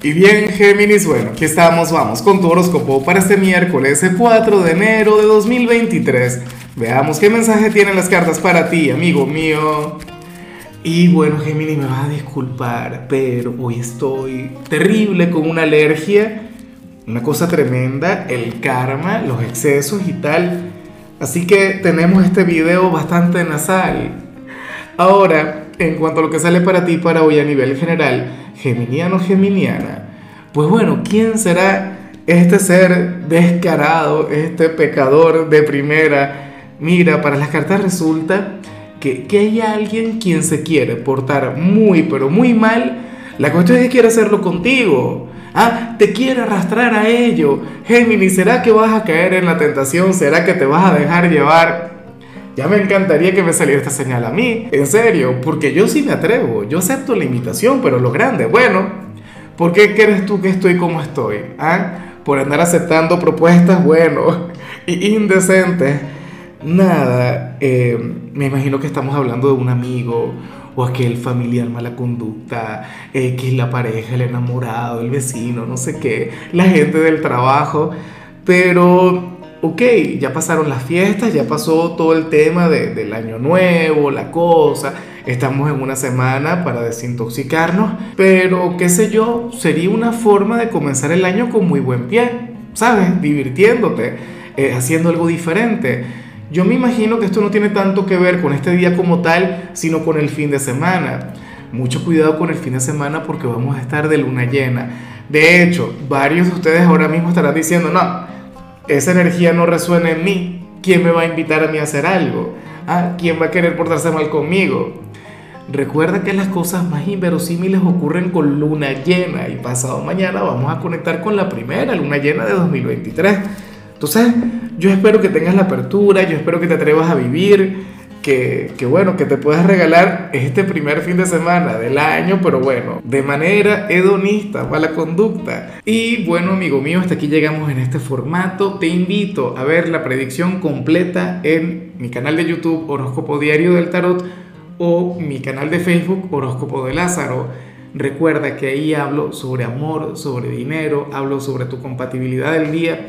Y bien, Géminis, bueno, aquí estamos, vamos con tu horóscopo para este miércoles 4 de enero de 2023. Veamos qué mensaje tienen las cartas para ti, amigo mío. Y bueno, Géminis, me va a disculpar, pero hoy estoy terrible con una alergia, una cosa tremenda, el karma, los excesos y tal. Así que tenemos este video bastante nasal. Ahora, en cuanto a lo que sale para ti para hoy a nivel general, geminiano, geminiana, pues bueno, ¿quién será este ser descarado, este pecador de primera? Mira, para las cartas resulta que, que hay alguien quien se quiere portar muy, pero muy mal. La cuestión es que quiere hacerlo contigo. Ah, te quiere arrastrar a ello. Géminis, ¿será que vas a caer en la tentación? ¿Será que te vas a dejar llevar? Ya me encantaría que me saliera esta señal a mí, en serio, porque yo sí me atrevo, yo acepto la invitación, pero lo grande, bueno, ¿por qué crees tú que estoy como estoy? ¿Ah? Por andar aceptando propuestas, bueno, indecentes. Nada, eh, me imagino que estamos hablando de un amigo o aquel familiar mala conducta, eh, que es la pareja, el enamorado, el vecino, no sé qué, la gente del trabajo, pero ok, ya pasaron las fiestas, ya pasó todo el tema del año nuevo, la cosa, estamos en una semana para desintoxicarnos, pero qué sé yo, sería una forma de comenzar el año con muy buen pie, ¿sabes? Divirtiéndote, eh, haciendo algo diferente. Yo me imagino que esto no tiene tanto que ver con este día como tal, sino con el fin de semana. Mucho cuidado con el fin de semana porque vamos a estar de luna llena. De hecho, varios de ustedes ahora mismo estarán diciendo, no, esa energía no resuena en mí, ¿quién me va a invitar a mí a hacer algo? ¿Ah? ¿Quién va a querer portarse mal conmigo? Recuerda que las cosas más inverosímiles ocurren con luna llena y pasado mañana vamos a conectar con la primera luna llena de 2023. Entonces, yo espero que tengas la apertura, yo espero que te atrevas a vivir, que, bueno, que te puedas regalar este primer fin de semana del año, pero bueno, de manera hedonista, mala conducta. Y bueno, amigo mío, hasta aquí llegamos en este formato. Te invito a ver la predicción completa en mi canal de YouTube Horóscopo Diario del Tarot o mi canal de Facebook Horóscopo de Lázaro. Recuerda que ahí hablo sobre amor, sobre dinero, hablo sobre tu compatibilidad del día